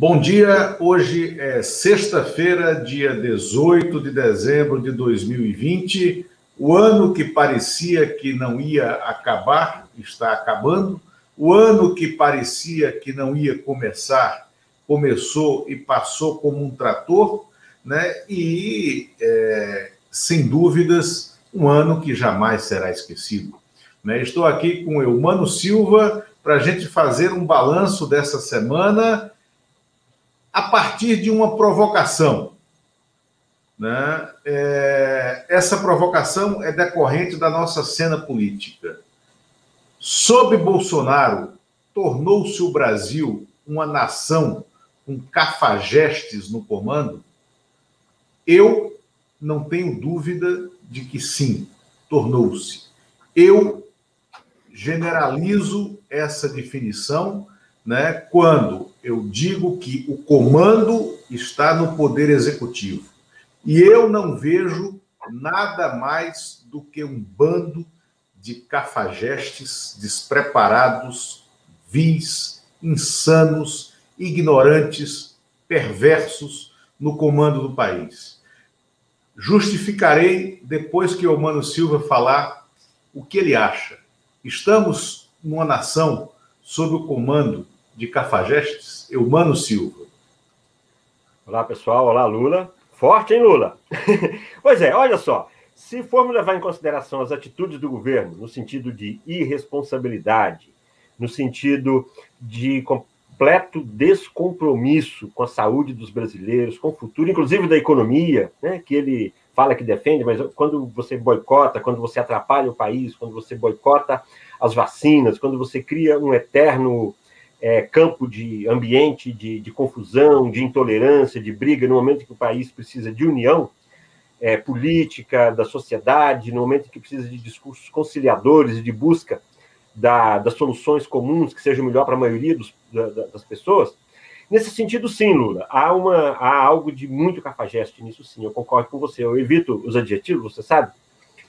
Bom dia, hoje é sexta-feira, dia 18 de dezembro de 2020. O ano que parecia que não ia acabar está acabando. O ano que parecia que não ia começar começou e passou como um trator, né? E é, sem dúvidas um ano que jamais será esquecido. Né? Estou aqui com o Eumano Silva para a gente fazer um balanço dessa semana a partir de uma provocação. Né? É, essa provocação é decorrente da nossa cena política. Sob Bolsonaro, tornou-se o Brasil uma nação com cafajestes no comando? Eu não tenho dúvida de que sim, tornou-se. Eu generalizo essa definição né, quando eu digo que o comando está no poder executivo. E eu não vejo nada mais do que um bando de cafajestes despreparados, vis, insanos, ignorantes, perversos no comando do país. Justificarei depois que o Mano Silva falar o que ele acha. Estamos numa nação sob o comando de Cafajestes, Eumano Silva. Olá, pessoal. Olá, Lula. Forte, hein, Lula? pois é, olha só. Se formos levar em consideração as atitudes do governo, no sentido de irresponsabilidade, no sentido de completo descompromisso com a saúde dos brasileiros, com o futuro, inclusive da economia, né, que ele fala que defende, mas quando você boicota, quando você atrapalha o país, quando você boicota as vacinas, quando você cria um eterno é, campo de ambiente de, de, confusão, de intolerância, de briga, no momento que o país precisa de união é, política, da sociedade, no momento que precisa de discursos conciliadores e de busca da, das soluções comuns que sejam melhor para a maioria dos, da, das pessoas. Nesse sentido, sim, Lula, há, uma, há algo de muito cafajeste nisso, sim, eu concordo com você. Eu evito os adjetivos, você sabe?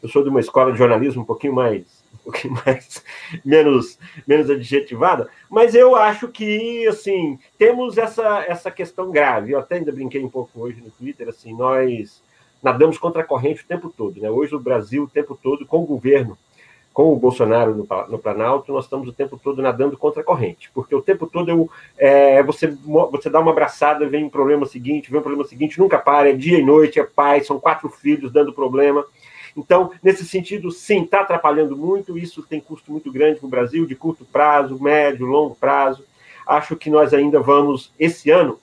Eu sou de uma escola de jornalismo um pouquinho mais um pouquinho mais menos menos adjetivada, mas eu acho que assim temos essa essa questão grave. Eu até ainda brinquei um pouco hoje no Twitter, assim nós nadamos contra a corrente o tempo todo, né? Hoje o Brasil o tempo todo com o governo, com o Bolsonaro no, no Planalto, nós estamos o tempo todo nadando contra a corrente, porque o tempo todo eu, é, você você dá uma abraçada, vem um problema seguinte, vem um problema seguinte, nunca para, é dia e noite, é pai, são quatro filhos dando problema. Então, nesse sentido, sim, está atrapalhando muito. Isso tem custo muito grande para o Brasil, de curto prazo, médio, longo prazo. Acho que nós ainda vamos, esse ano,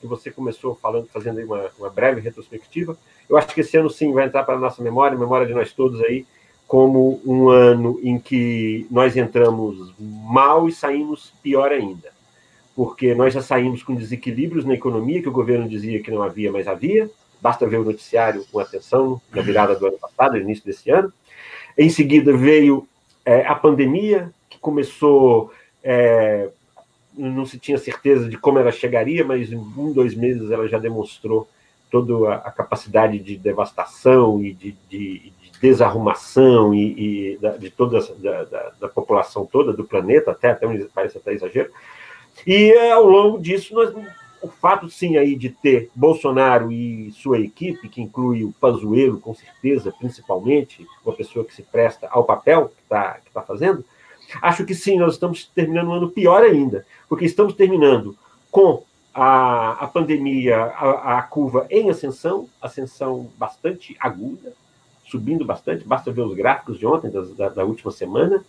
que você começou falando, fazendo aí uma, uma breve retrospectiva, eu acho que esse ano sim vai entrar para a nossa memória, memória de nós todos aí, como um ano em que nós entramos mal e saímos pior ainda. Porque nós já saímos com desequilíbrios na economia, que o governo dizia que não havia, mas havia. Basta ver o noticiário com atenção na virada do ano passado, início desse ano. Em seguida veio é, a pandemia, que começou. É, não se tinha certeza de como ela chegaria, mas em um, dois meses ela já demonstrou toda a, capacidade de devastação e de, de, de desarrumação e, e da, de toda da, da, da, população toda do planeta, até, até parece até exagero. E ao longo disso nós o fato, sim, aí de ter Bolsonaro e sua equipe, que inclui o Pazuello, com certeza, principalmente, uma pessoa que se presta ao papel que está que tá fazendo, acho que sim, nós estamos terminando um ano pior ainda, porque estamos terminando com a, a pandemia, a, a curva em ascensão, ascensão bastante aguda, subindo bastante, basta ver os gráficos de ontem, da, da última semana,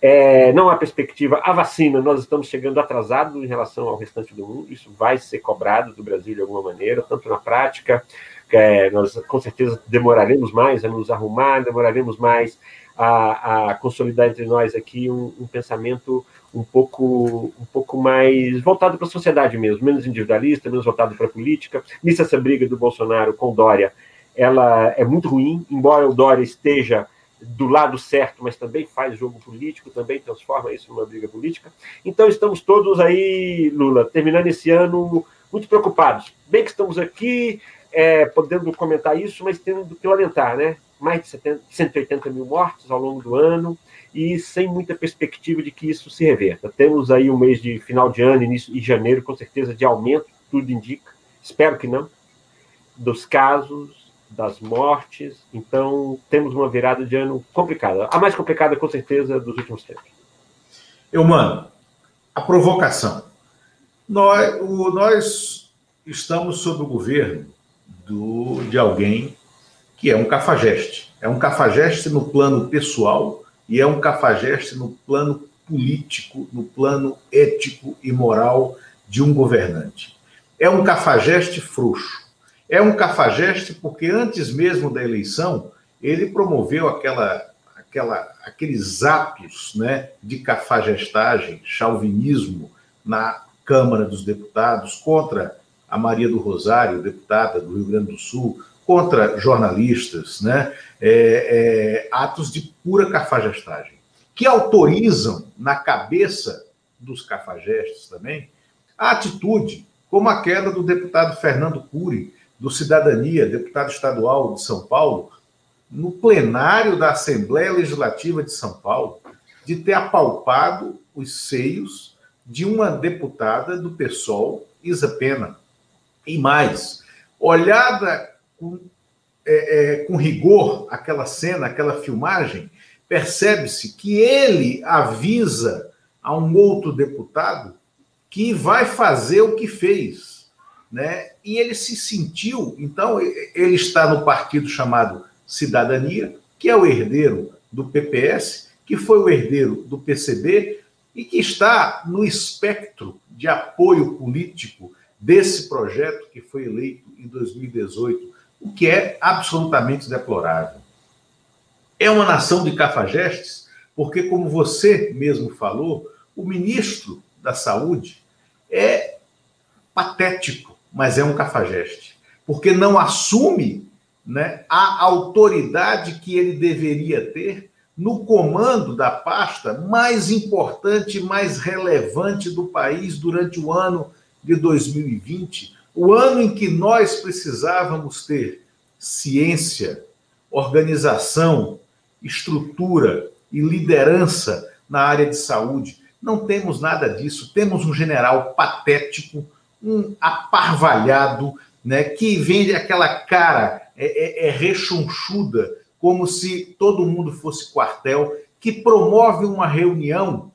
é, não há perspectiva. A vacina, nós estamos chegando atrasados em relação ao restante do mundo, isso vai ser cobrado do Brasil de alguma maneira, tanto na prática, é, nós com certeza demoraremos mais a nos arrumar, demoraremos mais a, a consolidar entre nós aqui um, um, pensamento um pouco, um pouco mais voltado para a sociedade mesmo, menos individualista, menos voltado para a política. Nisso, essa briga do Bolsonaro com Dória, ela é muito ruim, embora o Dória esteja do lado certo, mas também faz jogo político, também transforma isso numa briga política. Então estamos todos aí, Lula, terminando esse ano muito preocupados. Bem que estamos aqui é, podendo comentar isso, mas tendo que lamentar, né? mais de 70, 180 mil mortes ao longo do ano e sem muita perspectiva de que isso se reverta. Temos aí um mês de final de ano, início de janeiro, com certeza de aumento, tudo indica, espero que não, dos casos, das mortes. Então, temos uma virada de ano complicada. A mais complicada, com certeza, dos últimos tempos. Eu, mano, a provocação. Nós, o, nós estamos sob o governo do, de alguém que é um cafajeste. É um cafajeste no plano pessoal e é um cafajeste no plano político, no plano ético e moral de um governante. É um cafajeste frouxo. É um cafajeste porque antes mesmo da eleição ele promoveu aquela, aquela, aqueles atos né, de cafajestagem, chauvinismo na Câmara dos Deputados contra a Maria do Rosário, deputada do Rio Grande do Sul, contra jornalistas, né? É, é, atos de pura cafajestagem, que autorizam na cabeça dos cafajestes também a atitude como a queda do deputado Fernando Cury, do Cidadania, deputado estadual de São Paulo, no plenário da Assembleia Legislativa de São Paulo, de ter apalpado os seios de uma deputada do PSOL, Isa Pena. E mais, olhada com, é, é, com rigor aquela cena, aquela filmagem, percebe-se que ele avisa a um outro deputado que vai fazer o que fez. Né? E ele se sentiu, então, ele está no partido chamado Cidadania, que é o herdeiro do PPS, que foi o herdeiro do PCB e que está no espectro de apoio político desse projeto que foi eleito em 2018, o que é absolutamente deplorável. É uma nação de cafajestes, porque, como você mesmo falou, o ministro da Saúde é patético, mas é um cafajeste, porque não assume né, a autoridade que ele deveria ter no comando da pasta mais importante, mais relevante do país durante o ano de 2020, o ano em que nós precisávamos ter ciência, organização, estrutura e liderança na área de saúde. Não temos nada disso. Temos um general patético, um aparvalhado, né, que vende aquela cara é, é, é rechonchuda, como se todo mundo fosse quartel, que promove uma reunião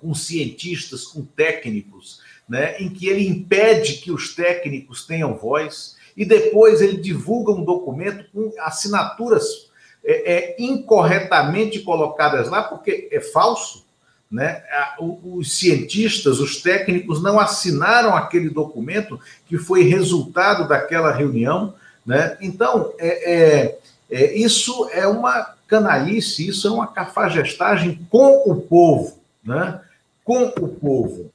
com cientistas, com técnicos, né, em que ele impede que os técnicos tenham voz e depois ele divulga um documento com assinaturas é, é, incorretamente colocadas lá, porque é falso. Né? Os cientistas, os técnicos não assinaram aquele documento que foi resultado daquela reunião. Né? Então, é, é, é isso é uma canalice, isso é uma cafajestagem com o povo. Né? Com o povo.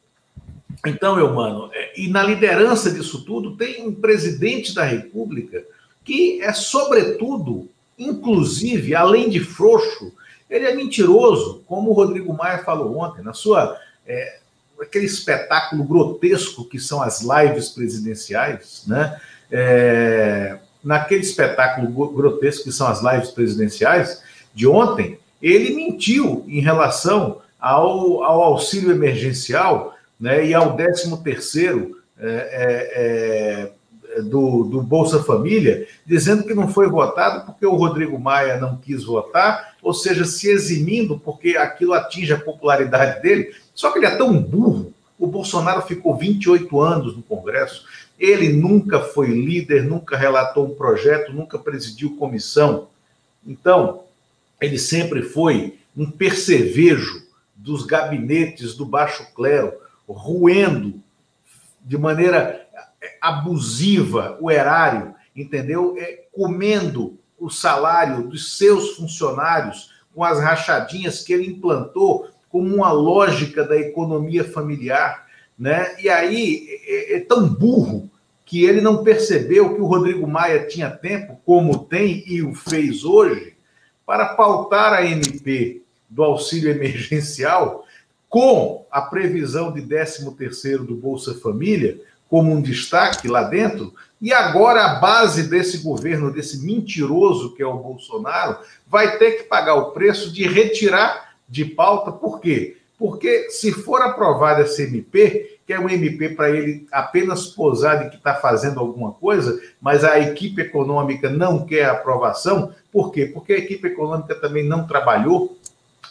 Então, meu mano, é, e na liderança disso tudo tem um presidente da República que é, sobretudo, inclusive, além de frouxo, ele é mentiroso, como o Rodrigo Maia falou ontem, na sua. É, aquele espetáculo grotesco que são as lives presidenciais, né? É, naquele espetáculo grotesco que são as lives presidenciais de ontem, ele mentiu em relação ao, ao auxílio emergencial né, e ao 13 terceiro é, é, é, do, do Bolsa Família, dizendo que não foi votado porque o Rodrigo Maia não quis votar, ou seja, se eximindo porque aquilo atinge a popularidade dele. Só que ele é tão burro. O Bolsonaro ficou 28 anos no Congresso, ele nunca foi líder, nunca relatou um projeto, nunca presidiu comissão. Então, ele sempre foi um percevejo dos gabinetes do baixo clero, ruendo de maneira abusiva o erário, entendeu? É, comendo o salário dos seus funcionários com as rachadinhas que ele implantou como uma lógica da economia familiar, né? E aí é, é tão burro que ele não percebeu que o Rodrigo Maia tinha tempo, como tem e o fez hoje, para pautar a MP do auxílio emergencial com a previsão de 13º do Bolsa Família como um destaque lá dentro, e agora a base desse governo, desse mentiroso que é o Bolsonaro, vai ter que pagar o preço de retirar de pauta, por quê? Porque se for aprovada essa MP, que é um MP para ele apenas posar de que está fazendo alguma coisa, mas a equipe econômica não quer aprovação, por quê? Porque a equipe econômica também não trabalhou,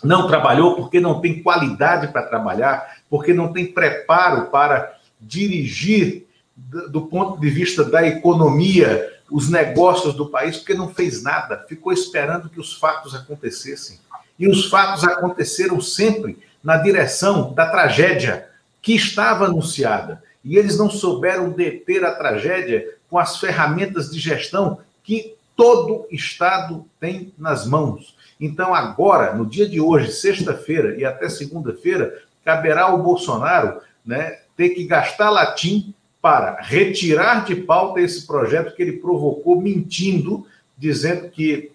não trabalhou porque não tem qualidade para trabalhar, porque não tem preparo para dirigir do ponto de vista da economia os negócios do país, porque não fez nada, ficou esperando que os fatos acontecessem. E os fatos aconteceram sempre na direção da tragédia que estava anunciada. E eles não souberam deter a tragédia com as ferramentas de gestão que todo Estado tem nas mãos. Então, agora, no dia de hoje, sexta-feira e até segunda-feira, caberá ao Bolsonaro né, ter que gastar latim para retirar de pauta esse projeto que ele provocou mentindo, dizendo que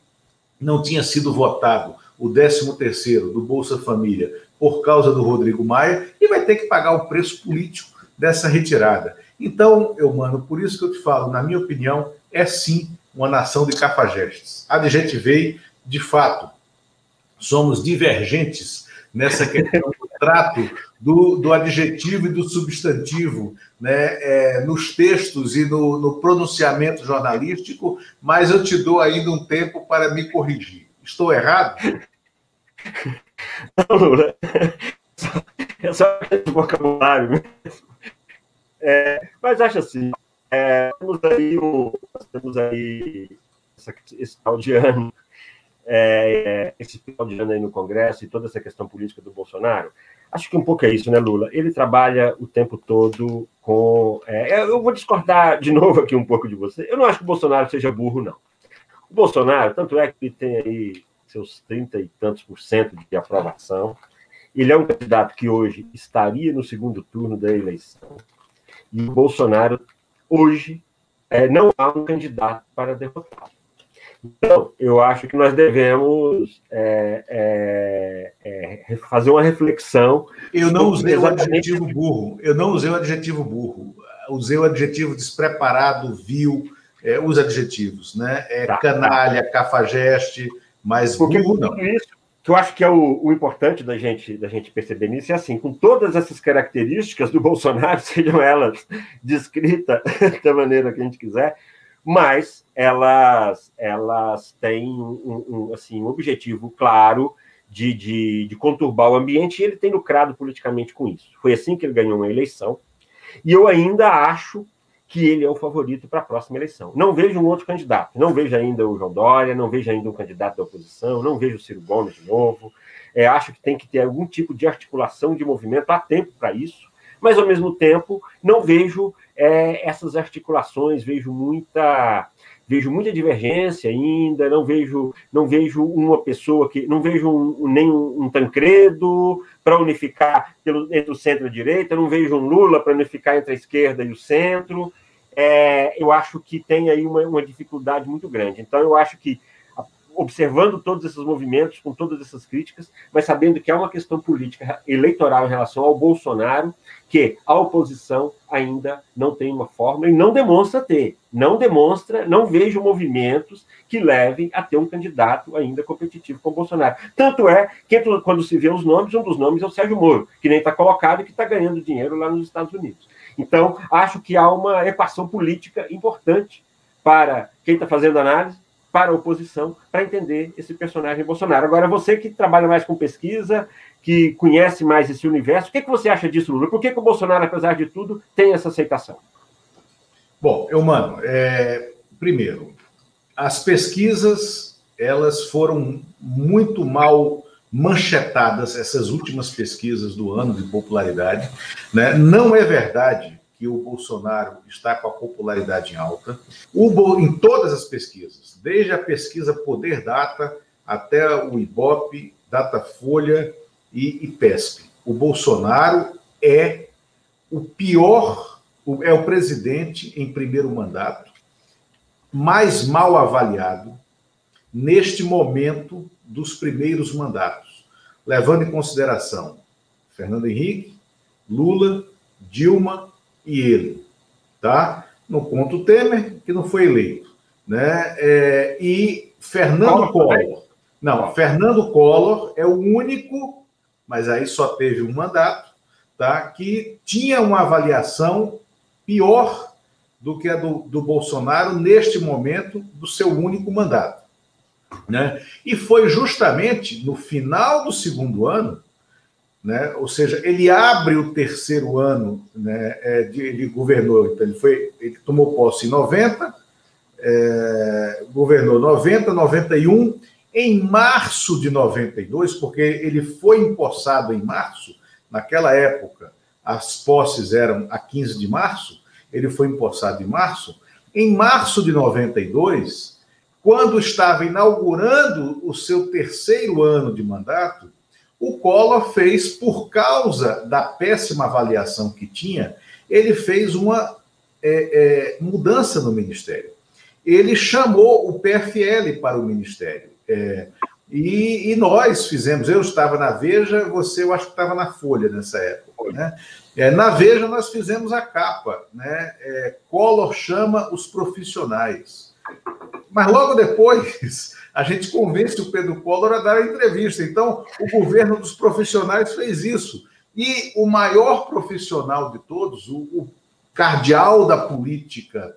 não tinha sido votado o 13º do Bolsa Família por causa do Rodrigo Maia e vai ter que pagar o preço político dessa retirada. Então, eu mano, por isso que eu te falo, na minha opinião, é sim uma nação de cafajestes. Adjetivei, de fato, somos divergentes nessa questão do trato do, do adjetivo e do substantivo né, é, nos textos e no, no pronunciamento jornalístico, mas eu te dou ainda um tempo para me corrigir. Estou errado? Não, Lula. É só esse vocabulário mesmo. É, mas acho assim, é, temos aí, o, temos aí esse tal de ano, é, esse final de ano aí no Congresso e toda essa questão política do Bolsonaro. Acho que um pouco é isso, né, Lula? Ele trabalha o tempo todo com. É, eu vou discordar de novo aqui um pouco de você. Eu não acho que o Bolsonaro seja burro, não. O Bolsonaro, tanto é que tem aí seus 30 e tantos por cento de aprovação. Ele é um candidato que hoje estaria no segundo turno da eleição. E o Bolsonaro, hoje, é, não há um candidato para derrotá-lo. Então, eu acho que nós devemos é, é, é, fazer uma reflexão. Eu não usei o adjetivo burro. Eu não usei o adjetivo burro. Usei o adjetivo despreparado, vil, é, os adjetivos, né? É tá, canalha, tá. cafajeste, mas Porque burro não. Isso, que eu acho que é o, o, importante da gente, da gente perceber nisso, é assim, com todas essas características do Bolsonaro, sejam elas descritas da maneira que a gente quiser, mas elas, elas têm um, um, assim, um objetivo claro de, de, de conturbar o ambiente e ele tem lucrado politicamente com isso. Foi assim que ele ganhou uma eleição. E eu ainda acho que ele é o favorito para a próxima eleição. Não vejo um outro candidato. Não vejo ainda o João Dória, não vejo ainda um candidato da oposição, não vejo o Ciro Gomes de novo. É, acho que tem que ter algum tipo de articulação de movimento, há tempo para isso, mas ao mesmo tempo não vejo é, essas articulações, vejo muita vejo muita divergência ainda, não vejo não vejo uma pessoa que não vejo um, nem um, um Tancredo para unificar pelo, entre o centro e a direita, não vejo um Lula para unificar entre a esquerda e o centro. É, eu acho que tem aí uma, uma dificuldade muito grande. Então, eu acho que observando todos esses movimentos, com todas essas críticas, mas sabendo que há uma questão política eleitoral em relação ao Bolsonaro, que a oposição ainda não tem uma fórmula e não demonstra ter. Não demonstra, não vejo movimentos que levem a ter um candidato ainda competitivo com o Bolsonaro. Tanto é que, quando se vê os nomes, um dos nomes é o Sérgio Moro, que nem está colocado e que está ganhando dinheiro lá nos Estados Unidos. Então, acho que há uma equação política importante para quem está fazendo análise, para a oposição, para entender esse personagem Bolsonaro. Agora, você que trabalha mais com pesquisa, que conhece mais esse universo, o que, que você acha disso, Lula? Por que, que o Bolsonaro, apesar de tudo, tem essa aceitação? Bom, eu, mano, é, primeiro, as pesquisas elas foram muito mal manchetadas, essas últimas pesquisas do ano de popularidade. Né? Não é verdade que o Bolsonaro está com a popularidade alta. O, em todas as pesquisas, desde a pesquisa Poder Data até o Ibope, Datafolha e IPESP, o Bolsonaro é o pior, é o presidente em primeiro mandato, mais mal avaliado neste momento dos primeiros mandatos, levando em consideração Fernando Henrique, Lula, Dilma e ele. tá? No ponto Temer, que não foi eleito, né? É, e Fernando Collor. Não, Fernando Collor é o único, mas aí só teve um mandato, tá? Que tinha uma avaliação pior do que a do, do Bolsonaro neste momento do seu único mandato. Né? E foi justamente no final do segundo ano, né? ou seja, ele abre o terceiro ano né, é, de, de governou, então ele, foi, ele tomou posse em 90, é, governou 90, 91, em março de 92, porque ele foi empossado em março, naquela época as posses eram a 15 de março, ele foi empossado em março. Em março de 92, quando estava inaugurando o seu terceiro ano de mandato, o Collor fez, por causa da péssima avaliação que tinha, ele fez uma é, é, mudança no ministério. Ele chamou o PFL para o ministério. É, e, e, nós fizemos, eu estava na Veja, você eu acho que estava na Folha nessa época. Né? É, na Veja nós fizemos a capa, né? É, Collor chama os profissionais. Mas logo depois a gente convence o Pedro Collor a dar a entrevista. Então, o governo dos profissionais fez isso. E o maior profissional de todos, o, o cardeal da política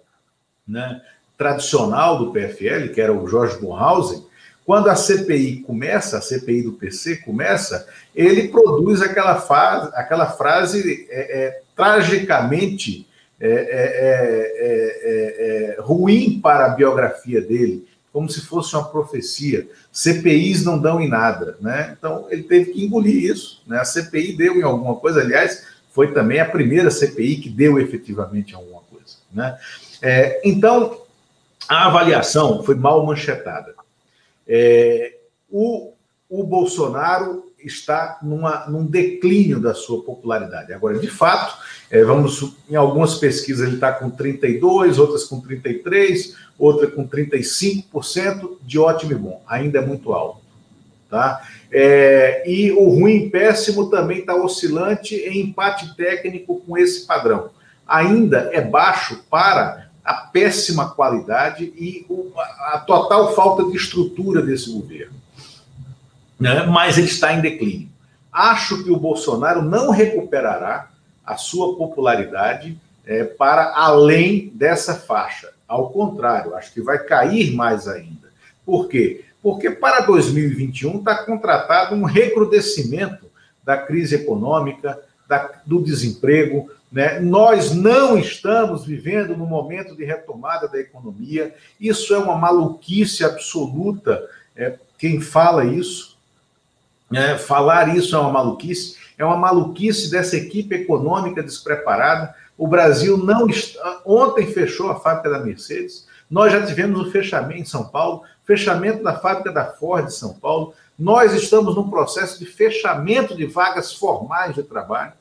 né, tradicional do PFL, que era o Jorge Bornhausen, quando a CPI começa, a CPI do PC começa, ele produz aquela, aquela frase é, é, tragicamente é, é, é, ruim para a biografia dele, como se fosse uma profecia. CPIs não dão em nada, né? Então ele teve que engolir isso. Né? A CPI deu em alguma coisa, aliás, foi também a primeira CPI que deu efetivamente alguma coisa. Né? então, a avaliação foi mal manchetada. É, o, o Bolsonaro está numa, num declínio da sua popularidade. Agora, de fato, é, vamos em algumas pesquisas ele está com 32, outras com 33, outra com 35% de ótimo e bom. Ainda é muito alto. Tá? É, e o ruim péssimo também está oscilante em empate técnico com esse padrão. Ainda é baixo para a péssima qualidade e a total falta de estrutura desse governo. Né? Mas ele está em declínio. Acho que o Bolsonaro não recuperará a sua popularidade é, para além dessa faixa. Ao contrário, acho que vai cair mais ainda. Por quê? Porque para 2021 está contratado um recrudescimento da crise econômica, da, do desemprego, né? Nós não estamos vivendo no momento de retomada da economia. Isso é uma maluquice absoluta. É, quem fala isso, é, falar isso é uma maluquice. É uma maluquice dessa equipe econômica despreparada. O Brasil não está. Ontem fechou a fábrica da Mercedes. Nós já tivemos o fechamento em São Paulo, fechamento da fábrica da Ford em São Paulo. Nós estamos num processo de fechamento de vagas formais de trabalho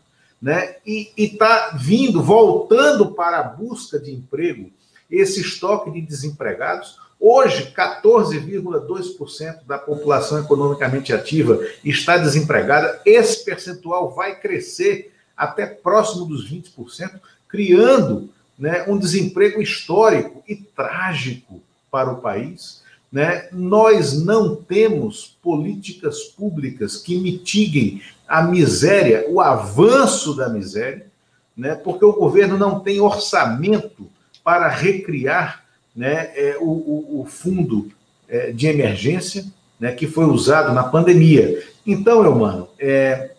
né? E está vindo, voltando para a busca de emprego, esse estoque de desempregados. Hoje, 14,2% da população economicamente ativa está desempregada. Esse percentual vai crescer até próximo dos 20%, criando né, um desemprego histórico e trágico para o país. Né? Nós não temos políticas públicas que mitiguem a miséria, o avanço da miséria, né? porque o governo não tem orçamento para recriar né, é, o, o, o, fundo é, de emergência né, que foi usado na pandemia. Então, meu mano, é,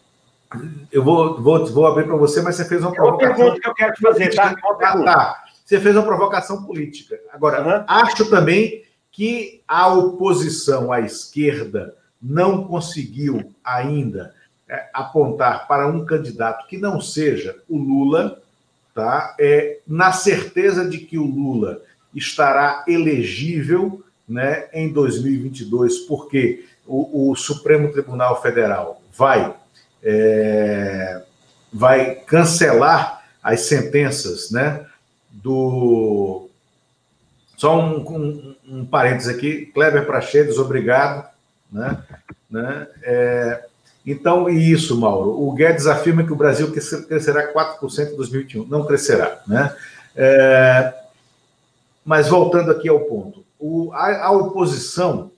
eu vou, vou, vou abrir para você, mas você fez uma provocação. É uma pergunta que eu quero te fazer, tá? tá, tá. Você fez uma provocação política. Agora, uhum. acho também que a oposição à esquerda não conseguiu ainda é, apontar para um candidato que não seja o Lula, tá? É, na certeza de que o Lula estará elegível né, em 2022, porque o, o Supremo Tribunal Federal vai, é, vai cancelar as sentenças né, do só um, um, um parênteses aqui, Kleber Prachedes, obrigado. Né? Né? É, então, e isso, Mauro. O Guedes afirma que o Brasil crescerá 4% em 2021. Não crescerá. Né? É, mas voltando aqui ao ponto, o, a, a oposição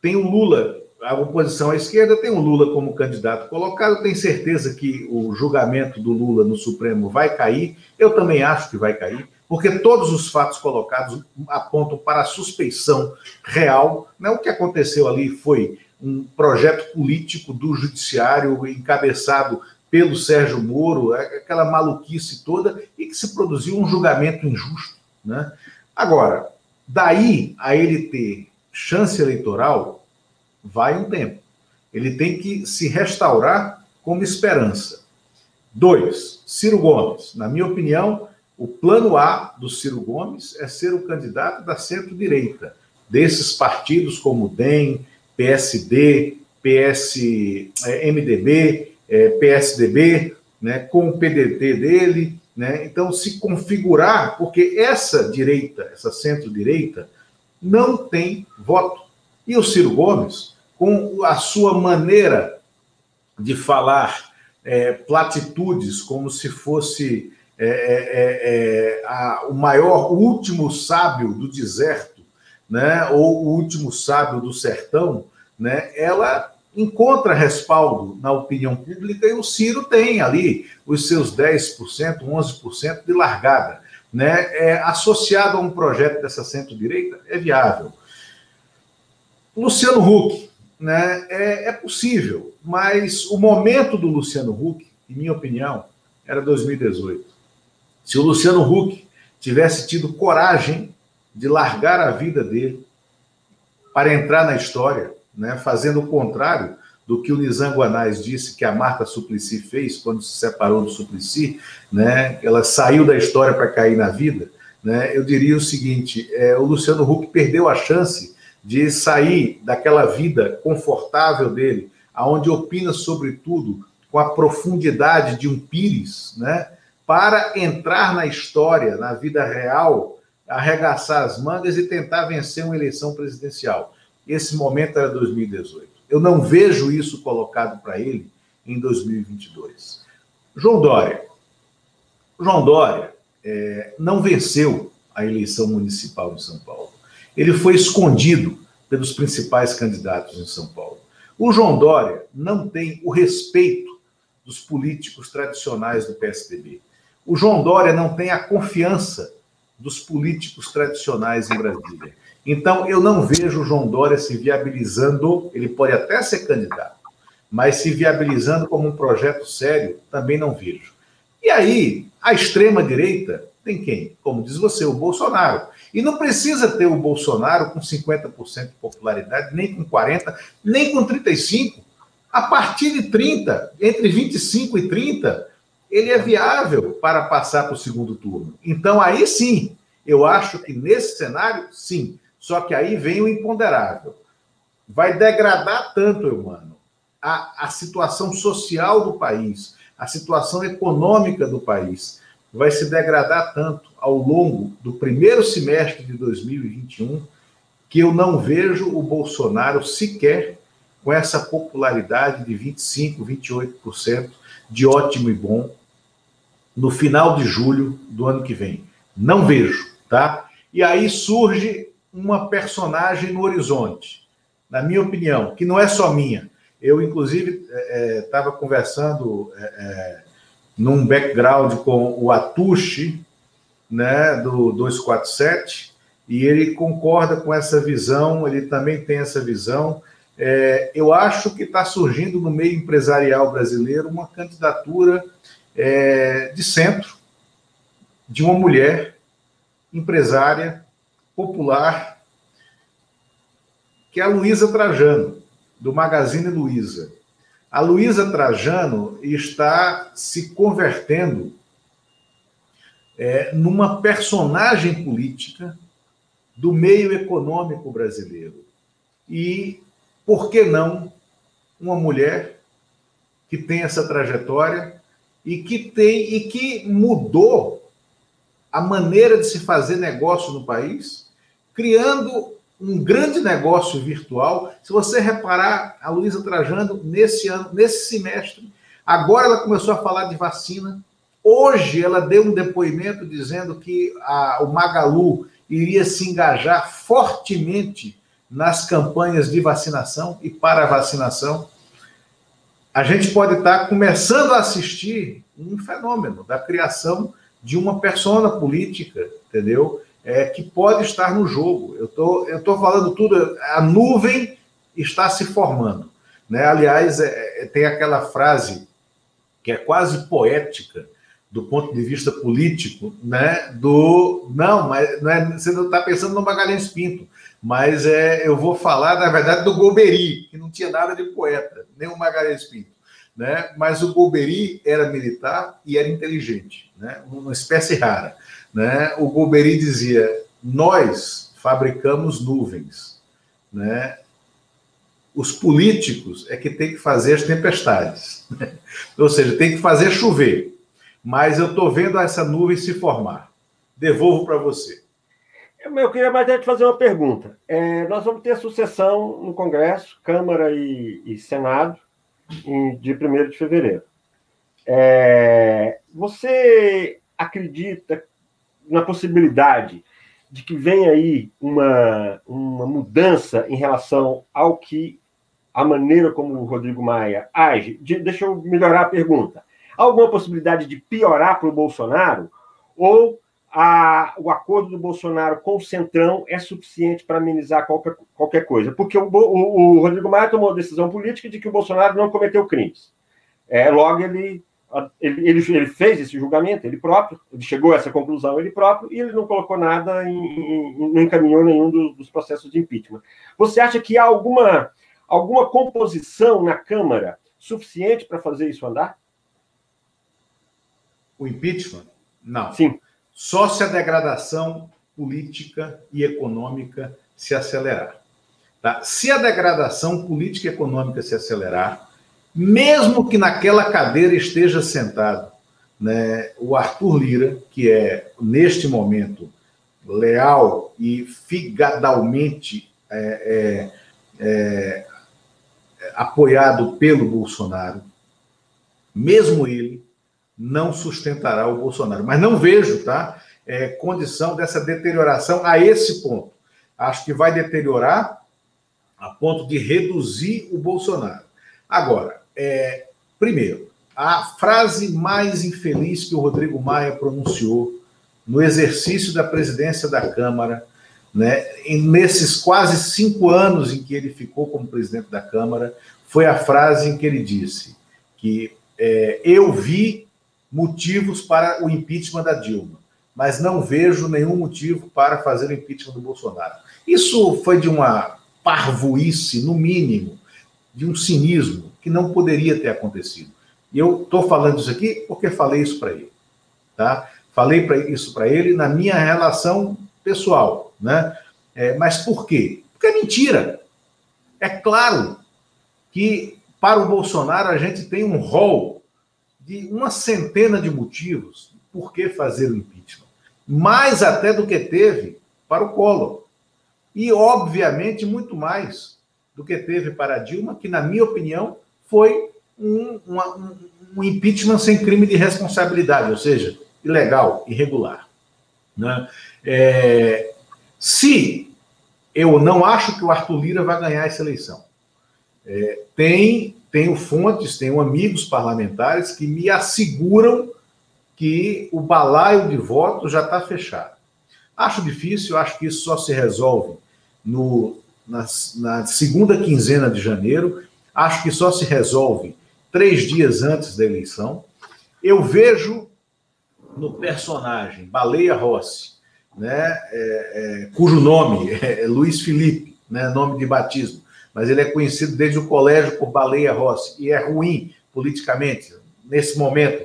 tem o Lula a oposição à esquerda tem o Lula como candidato colocado, tem certeza que o julgamento do Lula no Supremo vai cair. Eu também acho que vai cair, porque todos os fatos colocados apontam para a suspeição real. Né? O que aconteceu ali foi um projeto político do judiciário encabeçado pelo Sérgio Moro, é, aquela maluquice toda, e que se produziu um julgamento injusto. Né? Agora, daí a ele ter chance eleitoral, vai um tempo. Ele tem que se restaurar como esperança. Dois, Ciro Gomes. Na minha opinião, o plano A do Ciro Gomes é ser o candidato da centro-direita, desses partidos como DEM, PSD, PS, é, MDB, é, PSDB, né, com o PDT dele. Né? Então, se configurar, porque essa direita, essa centro-direita, não tem voto. E o Ciro Gomes com a sua maneira de falar é, platitudes, como se fosse é, é, é, é a, o maior, o último sábio do deserto, né, ou o último sábio do sertão, né, ela encontra respaldo na opinião pública e o Ciro tem ali os seus 10%, 11% de largada. Né, é, associado a um projeto dessa centro-direita, é viável. Luciano Huck, né, é, é possível, mas o momento do Luciano Huck, em minha opinião, era 2018. Se o Luciano Huck tivesse tido coragem de largar a vida dele para entrar na história, né, fazendo o contrário do que o Nizam Guanais disse que a Marta Suplicy fez quando se separou do Suplicy, né, ela saiu da história para cair na vida, né, eu diria o seguinte, é, o Luciano Huck perdeu a chance de sair daquela vida confortável dele, aonde opina sobre tudo com a profundidade de um pires, né? Para entrar na história, na vida real, arregaçar as mangas e tentar vencer uma eleição presidencial. Esse momento era 2018. Eu não vejo isso colocado para ele em 2022. João Dória. João Dória é, não venceu a eleição municipal de São Paulo ele foi escondido pelos principais candidatos em São Paulo. O João Dória não tem o respeito dos políticos tradicionais do PSDB. O João Dória não tem a confiança dos políticos tradicionais em Brasília. Então, eu não vejo o João Dória se viabilizando, ele pode até ser candidato, mas se viabilizando como um projeto sério, também não vejo. E aí, a extrema-direita tem quem? Como diz você, o Bolsonaro. E não precisa ter o Bolsonaro com 50% de popularidade, nem com 40%, nem com 35%. A partir de 30%, entre 25% e 30%, ele é viável para passar para o segundo turno. Então, aí sim, eu acho que nesse cenário, sim. Só que aí vem o imponderável. Vai degradar tanto, humano, a, a situação social do país, a situação econômica do país vai se degradar tanto ao longo do primeiro semestre de 2021 que eu não vejo o Bolsonaro sequer com essa popularidade de 25, 28% de ótimo e bom no final de julho do ano que vem. Não vejo, tá? E aí surge uma personagem no horizonte, na minha opinião, que não é só minha. Eu, inclusive, estava é, é conversando é, é num background com o Atushi, né, do 247, e ele concorda com essa visão, ele também tem essa visão. É, eu acho que está surgindo no meio empresarial brasileiro uma candidatura é, de centro, de uma mulher empresária popular, que é a Luísa Trajano, do Magazine Luiza. A Luísa Trajano está se convertendo é, numa personagem política do meio econômico brasileiro. E, por que não, uma mulher que tem essa trajetória e que tem e que mudou a maneira de se fazer negócio no país, criando um grande negócio virtual. Se você reparar, a Luísa Trajano, nesse ano, nesse semestre, agora ela começou a falar de vacina, Hoje ela deu um depoimento dizendo que a, o Magalu iria se engajar fortemente nas campanhas de vacinação e para a vacinação. A gente pode estar começando a assistir um fenômeno da criação de uma persona política, entendeu? É, que pode estar no jogo. Eu tô, estou tô falando tudo, a nuvem está se formando. Né? Aliás, é, é, tem aquela frase que é quase poética do ponto de vista político, né? Do não, mas não é, você não está pensando no Magalhães Pinto, mas é, eu vou falar na verdade do Golbery, que não tinha nada de poeta, nem o Magalhães Pinto, né? Mas o Golbery era militar e era inteligente, né? Uma espécie rara, né? O Golbery dizia: nós fabricamos nuvens, né? Os políticos é que tem que fazer as tempestades, né? ou seja, tem que fazer chover mas eu estou vendo essa nuvem se formar. Devolvo para você. Eu queria mais te fazer uma pergunta. É, nós vamos ter sucessão no Congresso, Câmara e, e Senado, de 1 de fevereiro. É, você acredita na possibilidade de que venha aí uma, uma mudança em relação ao que a maneira como o Rodrigo Maia age? De, deixa eu melhorar a pergunta alguma possibilidade de piorar para o Bolsonaro? Ou a, o acordo do Bolsonaro com o Centrão é suficiente para amenizar qualquer, qualquer coisa? Porque o, o, o, Rodrigo Maia tomou a decisão política de que o Bolsonaro não cometeu crimes. É, logo, ele, ele, ele, ele, fez esse julgamento, ele próprio, ele chegou a essa conclusão ele próprio, e ele não colocou nada, em, em, não encaminhou nenhum dos, dos processos de impeachment. Você acha que há alguma, alguma composição na Câmara suficiente para fazer isso andar? o impeachment? Não. Sim. Só se a degradação política e econômica se acelerar. Tá? Se a degradação política e econômica se acelerar, mesmo que naquela cadeira esteja sentado né, o Arthur Lira, que é, neste momento, leal e figadalmente é, é, é, apoiado pelo Bolsonaro, mesmo ele não sustentará o Bolsonaro. Mas não vejo, tá? É, condição dessa deterioração a esse ponto. Acho que vai deteriorar a ponto de reduzir o Bolsonaro. Agora, é, primeiro, a frase mais infeliz que o Rodrigo Maia pronunciou no exercício da presidência da Câmara, né, nesses quase cinco anos em que ele ficou como presidente da Câmara, foi a frase em que ele disse que é, eu vi motivos para o impeachment da Dilma, mas não vejo nenhum motivo para fazer o impeachment do Bolsonaro. Isso foi de uma parvoíce, no mínimo, de um cinismo que não poderia ter acontecido. E eu estou falando isso aqui porque falei isso para ele, tá? Falei pra, isso para ele na minha relação pessoal, né? É, mas por quê? Porque é mentira. É claro que para o Bolsonaro a gente tem um rol de uma centena de motivos por que fazer o impeachment. Mais até do que teve para o Collor. E, obviamente, muito mais do que teve para Dilma, que, na minha opinião, foi um, uma, um, um impeachment sem crime de responsabilidade, ou seja, ilegal, irregular. Né? É, se eu não acho que o Arthur Lira vai ganhar essa eleição, é, tem tenho fontes, tenho amigos parlamentares que me asseguram que o balaio de votos já está fechado. Acho difícil, acho que isso só se resolve no, na, na segunda quinzena de janeiro, acho que só se resolve três dias antes da eleição. Eu vejo no personagem Baleia Rossi, né, é, é, cujo nome é Luiz Felipe, né, nome de batismo, mas ele é conhecido desde o colégio por Baleia Rossi, e é ruim politicamente. Nesse momento,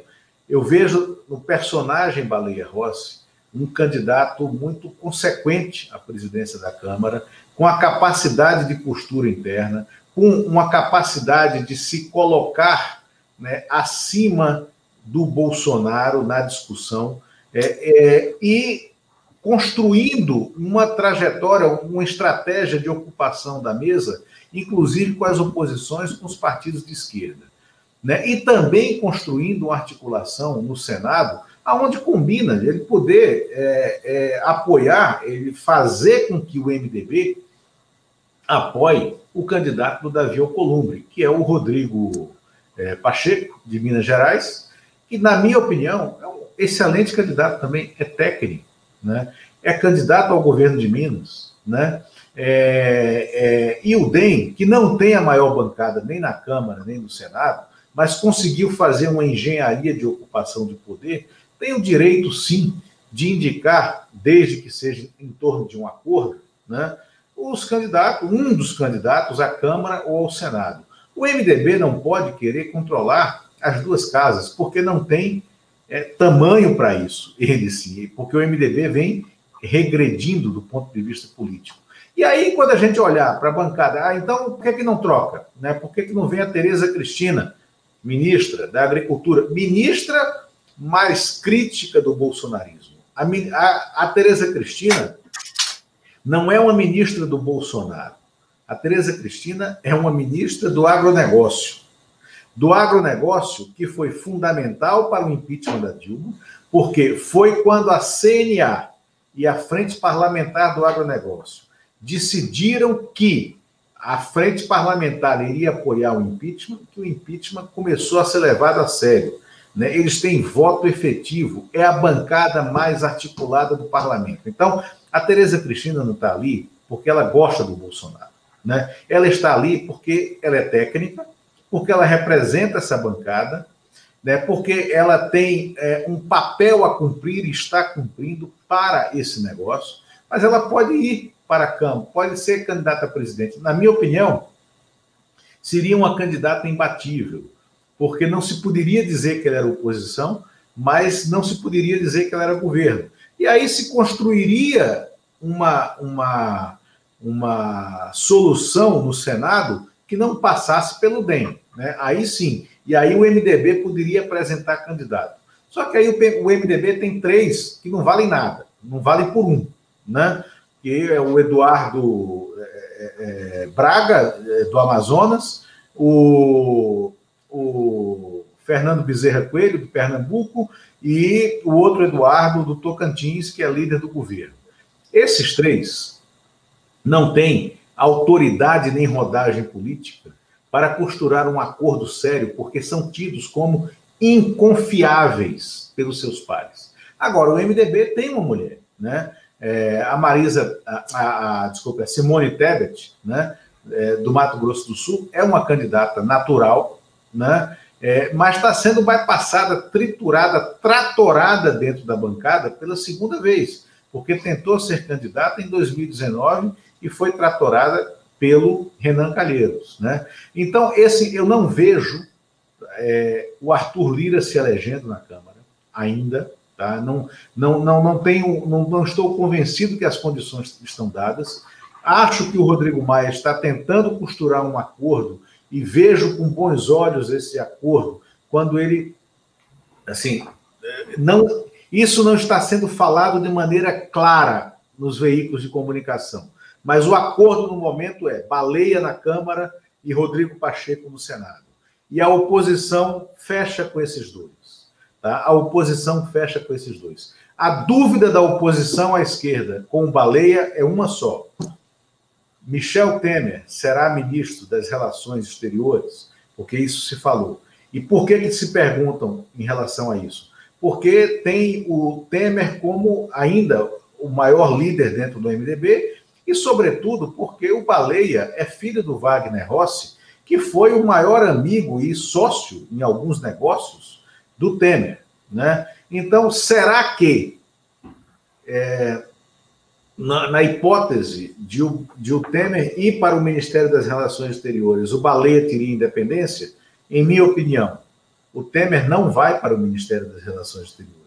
eu vejo no personagem Baleia Rossi um candidato muito consequente à presidência da Câmara, com a capacidade de postura interna, com uma capacidade de se colocar né, acima do Bolsonaro na discussão é, é, e construindo uma trajetória, uma estratégia de ocupação da mesa inclusive com as oposições com os partidos de esquerda. né? e também construindo uma articulação no Senado, aonde combina ele poder é, é, apoiar, ele fazer com que o MDB apoie o candidato do Davi Alcolumbre, que é o Rodrigo é, Pacheco, de Minas Gerais, que, na minha opinião, é um excelente candidato também, é técnico, né? é candidato ao governo de Minas, né? É, é, e o DEM, que não tem a maior bancada nem na Câmara, nem no Senado, mas conseguiu fazer uma engenharia de ocupação de poder, tem o direito, sim, de indicar, desde que seja em torno de um acordo, né, os candidatos, um dos candidatos à Câmara ou ao Senado. O MDB não pode querer controlar as duas casas, porque não tem é, tamanho para isso, ele sim, porque o MDB vem regredindo do ponto de vista político. E aí, quando a gente olhar para a bancada, ah, então por que, que não troca? Né? Por que, que não vem a Tereza Cristina, ministra da Agricultura, ministra mais crítica do bolsonarismo? A, a, a Tereza Cristina não é uma ministra do Bolsonaro. A Tereza Cristina é uma ministra do agronegócio. Do agronegócio que foi fundamental para o impeachment da Dilma, porque foi quando a CNA e a Frente Parlamentar do Agronegócio decidiram que a frente parlamentar iria apoiar o impeachment, que o impeachment começou a ser levado a sério. Né? Eles têm voto efetivo, é a bancada mais articulada do parlamento. Então, a Tereza Cristina não está ali porque ela gosta do Bolsonaro. Né? Ela está ali porque ela é técnica, porque ela representa essa bancada, né? porque ela tem é, um papel a cumprir e está cumprindo para esse negócio, mas ela pode ir para campo, pode ser candidata a presidente. Na minha opinião, seria uma candidata imbatível, porque não se poderia dizer que ela era oposição, mas não se poderia dizer que ela era governo. E aí se construiria uma, uma, uma solução no Senado que não passasse pelo DEM. Né? Aí sim. E aí o MDB poderia apresentar candidato. Só que aí o, MDB tem três que não valem nada, não valem por um. Né? que é o Eduardo é, é, é, Braga, é, do Amazonas, o, o Fernando Bezerra Coelho, do Pernambuco, e o outro Eduardo, do Tocantins, que é líder do governo. Esses três não têm autoridade nem rodagem política para costurar um acordo sério, porque são tidos como inconfiáveis pelos seus pares. Agora, o MDB tem uma mulher, né? É, a Marisa, a, a, a, desculpa, a Simone Tebet, né, é, do Mato Grosso do Sul, é uma candidata natural, né, é, mas está sendo bypassada, triturada, tratorada dentro da bancada pela segunda vez, porque tentou ser candidata em 2019 e foi tratorada pelo Renan Calheiros. Né? Então, esse eu não vejo é, o Arthur Lira se elegendo na Câmara ainda, Tá? Não, não, não, não, tenho, não, não estou convencido que as condições estão dadas. Acho que o Rodrigo Maia está tentando costurar um acordo e vejo com bons olhos esse acordo quando ele, assim, não, isso não está sendo falado de maneira clara nos veículos de comunicação. Mas o acordo no momento é Baleia na Câmara e Rodrigo Pacheco no Senado. E a oposição fecha com esses dois. Tá? A oposição fecha com esses dois. A dúvida da oposição à esquerda com o Baleia é uma só. Michel Temer será ministro das Relações Exteriores? Porque isso se falou. E por que, que se perguntam em relação a isso? Porque tem o Temer como ainda o maior líder dentro do MDB e, sobretudo, porque o Baleia é filho do Wagner Rossi, que foi o maior amigo e sócio em alguns negócios do Temer. Né? Então, será que, é, na, na, hipótese de o, de o Temer ir para o Ministério das Relações Exteriores, o Baleia teria independência? Em minha opinião, o Temer não vai para o Ministério das Relações Exteriores.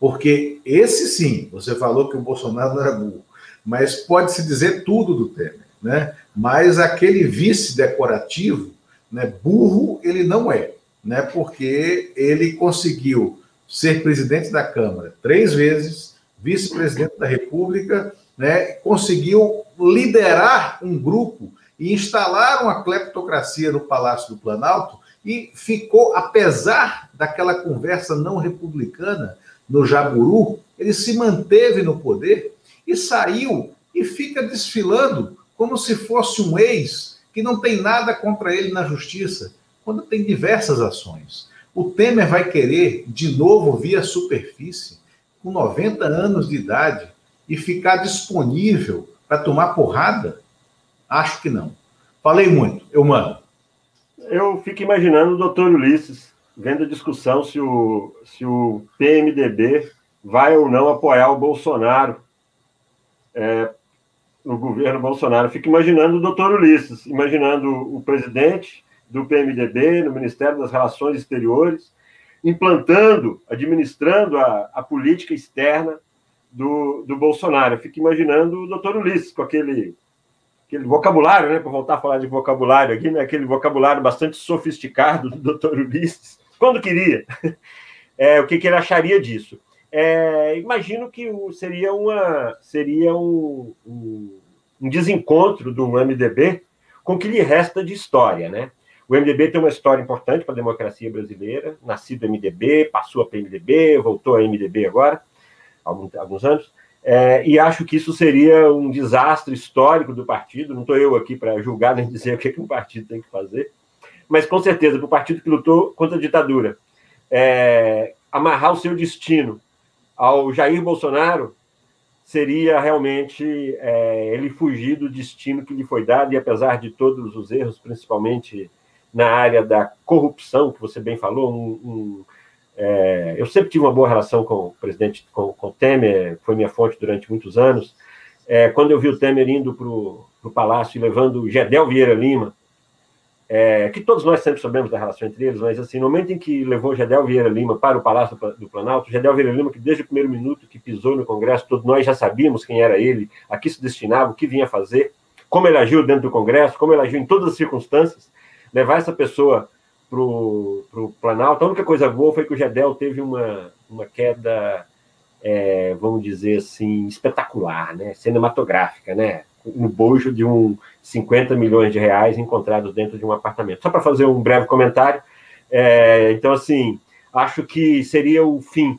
Porque esse sim, você falou que o Bolsonaro era burro, mas pode-se dizer tudo do Temer. Né? Mas aquele vice decorativo, né, burro, ele não é né, porque ele conseguiu ser presidente da Câmara três vezes, vice-presidente da República, né, conseguiu liderar um grupo e instalar uma cleptocracia no Palácio do Planalto e ficou, apesar daquela conversa não republicana no Jaburu, ele se manteve no poder e saiu e fica desfilando como se fosse um ex que não tem nada contra ele na justiça, quando tem diversas ações. O Temer vai querer, de novo, via superfície, com 90 anos de idade, e ficar disponível para tomar porrada? Acho que não. Falei muito, eu mando. Eu fico imaginando o doutor Ulisses vendo a discussão se o, se o PMDB vai ou não apoiar o Bolsonaro é, no governo Bolsonaro. Fico imaginando o doutor Ulisses, imaginando o presidente do PMDB, no Ministério das Relações Exteriores, implantando, administrando a, a política externa do, do Bolsonaro. Fico imaginando o doutor Ulisses com aquele, aquele vocabulário, né, para voltar a falar de vocabulário aqui, né, aquele vocabulário bastante sofisticado do doutor Ulisses, quando queria, é, o que, que ele acharia disso. É, imagino que seria, uma, seria um, um, um, desencontro do MDB com o que lhe resta de história. Né? O MDB tem uma história importante para a democracia brasileira, nascido MDB, passou a PMDB, voltou a MDB agora, há alguns anos, é, e acho que isso seria um desastre histórico do partido. Não estou eu aqui para julgar nem dizer o que, que um partido tem que fazer, mas com certeza, para o partido que lutou contra a ditadura, é, amarrar o seu destino ao Jair Bolsonaro seria realmente é, ele fugir do destino que lhe foi dado, e apesar de todos os erros, principalmente na área da corrupção, que você bem falou, um, um, é, eu sempre tive uma boa relação com o presidente, com, com o Temer, foi minha fonte durante muitos anos. É, quando eu vi o Temer indo para o Palácio e levando o Gedel Vieira Lima, é, que todos nós sempre sabemos da relação entre eles, mas assim, no momento em que levou Gedel Vieira Lima para o Palácio do Planalto, Gedel Vieira Lima, que desde o primeiro minuto que pisou no Congresso, todos nós já sabíamos quem era ele, a que se destinava, o que vinha fazer, como ele agiu dentro do Congresso, como ele agiu em todas as circunstâncias, levar essa pessoa para o Planalto, a única coisa boa foi que o Gedel teve uma, uma queda, é, vamos dizer assim, espetacular, né? cinematográfica, né? No bojo de um 50 milhões de reais encontrados dentro de um apartamento. Só para fazer um breve comentário. É, então, assim, acho que seria o fim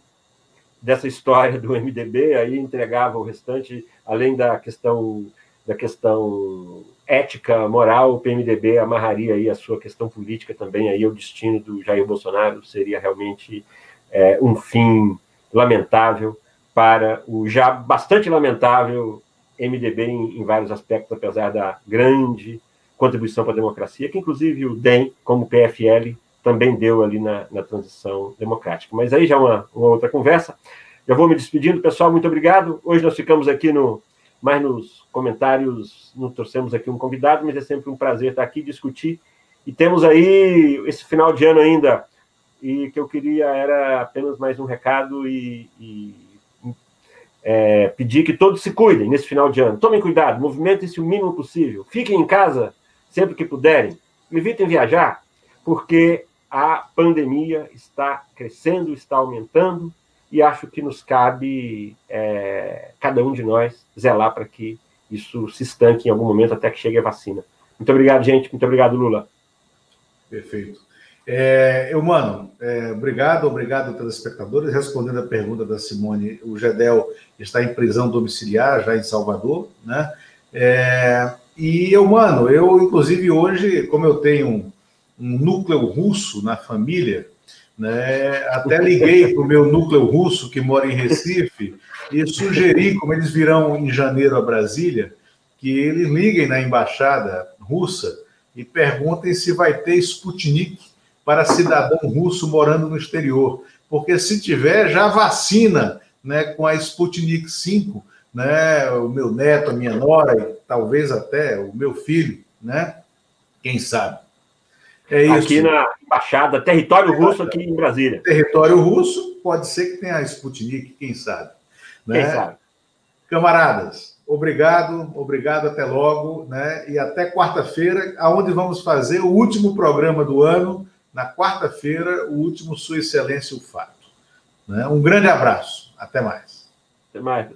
dessa história do MDB, aí entregava o restante, além da questão da questão ética, moral, o PMDB amarraria aí a sua questão política também, aí o destino do Jair Bolsonaro seria realmente é, um fim lamentável para o já bastante lamentável MDB em, em, vários aspectos, apesar da grande contribuição para a democracia, que inclusive o DEM, como PFL, também deu ali na, na transição democrática. Mas aí já uma, uma outra conversa. Já vou me despedindo, pessoal, muito obrigado. Hoje nós ficamos aqui no mais nos comentários, não trouxemos aqui um convidado, mas é sempre um prazer estar aqui discutir. E temos aí esse final de ano ainda, e que eu queria era apenas mais um recado e, e é, pedir que todos se cuidem nesse final de ano. Tomem cuidado, movimentem-se o mínimo possível. Fiquem em casa sempre que puderem. Evitem viajar, porque a pandemia está crescendo, está aumentando, e acho que nos cabe, é, cada um de nós, zelar para que isso se estanque em algum momento até que chegue a vacina. Muito obrigado, gente. Muito obrigado, Lula. Perfeito. É, eu, mano, é, obrigado, obrigado telespectadores. Respondendo a pergunta da Simone, o Gedel está em prisão domiciliar já em Salvador, né? É, e eu, mano, eu inclusive hoje, como eu tenho um, um núcleo russo na família, né? Até liguei para o meu núcleo russo que mora em Recife e sugeri, como eles virão em janeiro a Brasília, que eles liguem na embaixada russa e perguntem se vai ter Sputnik para cidadão russo morando no exterior. Porque se tiver, já vacina né, com a Sputnik 5, né, o meu neto, a minha nora, e talvez até o meu filho, né? Quem sabe? É isso. Aqui na embaixada, território russo aqui em Brasília. Território russo, pode ser que tenha a Sputnik, quem sabe. Né? Quem sabe. Camaradas, obrigado, obrigado, até logo, né? E até quarta-feira, aonde vamos fazer o último programa do ano na quarta-feira, o último Sua Excelência o Fato. Né? Um grande abraço. Até mais. Até mais.